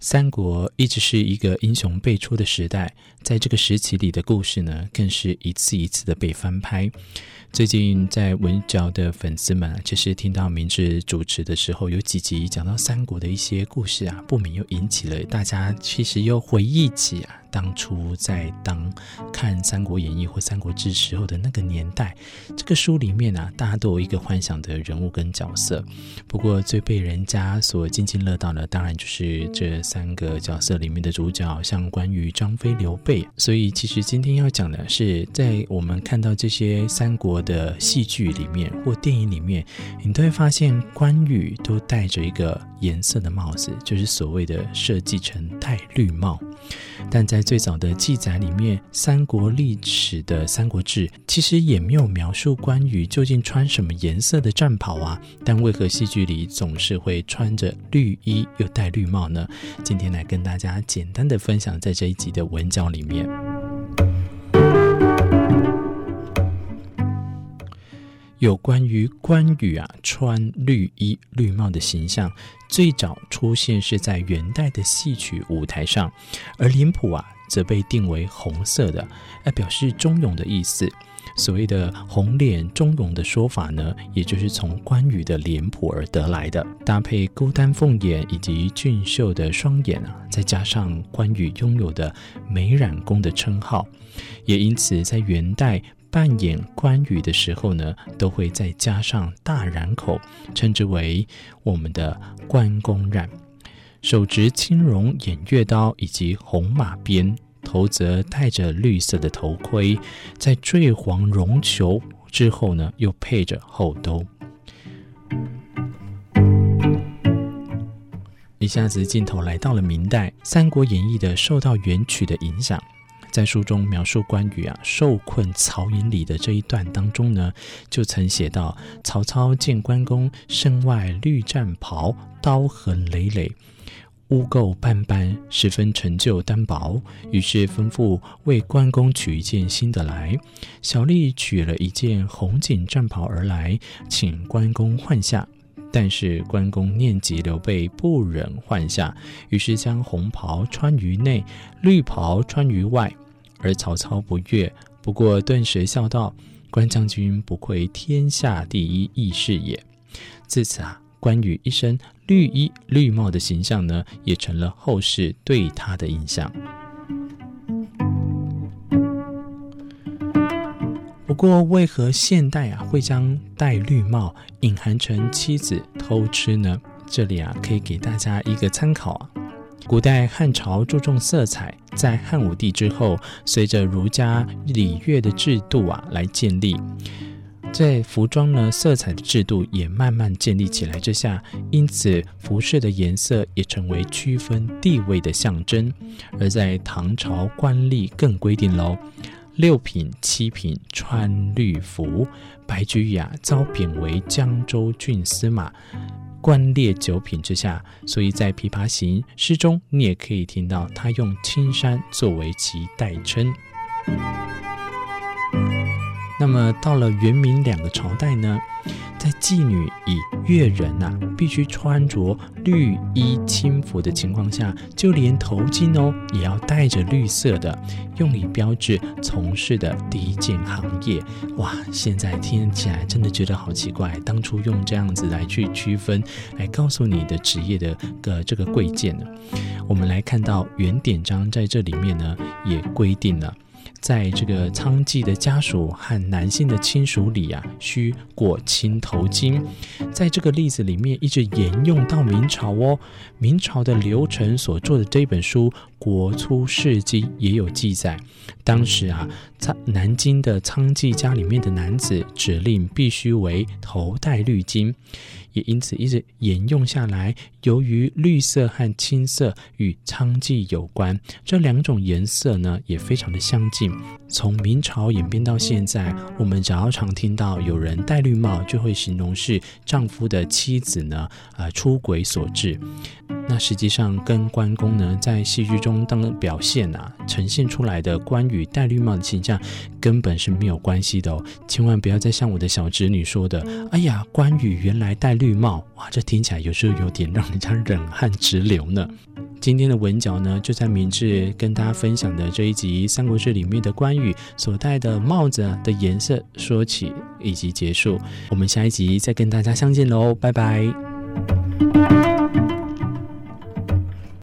三国一直是一个英雄辈出的时代，在这个时期里的故事呢，更是一次一次的被翻拍。最近在文角的粉丝们，就是听到明志主持的时候，有几集讲到三国的一些故事啊，不免又引起了大家其实又回忆起啊。当初在当看《三国演义》或《三国志》时候的那个年代，这个书里面啊，大家都有一个幻想的人物跟角色。不过最被人家所津津乐道的，当然就是这三个角色里面的主角，像关羽、张飞、刘备。所以其实今天要讲的是，在我们看到这些三国的戏剧里面或电影里面，你都会发现关羽都戴着一个颜色的帽子，就是所谓的设计成戴绿帽。但在最早的记载里面，三国历史的《三国志》其实也没有描述关羽究竟穿什么颜色的战袍啊。但为何戏剧里总是会穿着绿衣又戴绿帽呢？今天来跟大家简单的分享，在这一集的文嚼里面，有关于关羽啊穿绿衣绿帽的形象。最早出现是在元代的戏曲舞台上，而脸谱啊则被定为红色的，来表示忠勇的意思。所谓的“红脸忠勇”的说法呢，也就是从关羽的脸谱而得来的。搭配孤丹凤眼以及俊秀的双眼啊，再加上关羽拥有的美髯公的称号，也因此在元代。扮演关羽的时候呢，都会再加上大髯口，称之为我们的关公髯。手执青龙偃月刀以及红马鞭，头则戴着绿色的头盔，在坠黄绒球之后呢，又配着后兜。一下子镜头来到了明代，《三国演义》的受到元曲的影响。在书中描述关羽啊受困曹营里的这一段当中呢，就曾写到：曹操见关公身外绿战袍，刀痕累累，污垢斑斑，十分陈旧单薄，于是吩咐为关公取一件新的来。小吏取了一件红锦战袍而来，请关公换下。但是关公念及刘备不忍换下，于是将红袍穿于内，绿袍穿于外。而曹操不悦，不过顿时笑道：“关将军不愧天下第一义士也。”自此啊，关羽一身绿衣绿帽的形象呢，也成了后世对他的印象。不过，为何现代啊会将戴绿帽隐含成妻子偷吃呢？这里啊可以给大家一个参考啊。古代汉朝注重色彩，在汉武帝之后，随着儒家礼乐的制度啊来建立，在服装呢色彩的制度也慢慢建立起来之下，因此服饰的颜色也成为区分地位的象征。而在唐朝官吏更规定喽，六品七品穿绿服，白居易啊遭贬为江州郡司马。官列九品之下，所以在《琵琶行》诗中，你也可以听到他用青山作为其代称。那么到了元明两个朝代呢，在妓女以越人呐、必须穿着绿衣轻服的情况下，就连头巾哦也要戴着绿色的，用以标志从事的第一件行业。哇，现在听起来真的觉得好奇怪，当初用这样子来去区分，来告诉你的职业的个这个贵贱呢？我们来看到元典章在这里面呢，也规定了。在这个娼妓的家属和男性的亲属里啊，需裹青头巾。在这个例子里面，一直沿用到明朝哦。明朝的刘澄所做的这本书《国初事经》也有记载，当时啊，南京的娼妓家里面的男子指令必须为头戴绿巾。也因此一直沿用下来。由于绿色和青色与娼妓有关，这两种颜色呢也非常的相近。从明朝演变到现在，我们只要常听到有人戴绿帽，就会形容是丈夫的妻子呢，呃，出轨所致。那实际上跟关公呢在戏剧中当表现啊，呈现出来的关羽戴绿帽的形象根本是没有关系的哦。千万不要再像我的小侄女说的，哎呀，关羽原来戴绿帽，哇，这听起来有时候有点让人家冷汗直流呢。今天的文角呢，就在明志跟大家分享的这一集《三国志》里面的关羽所戴的帽子的颜色说起以及结束。我们下一集再跟大家相见喽，拜拜。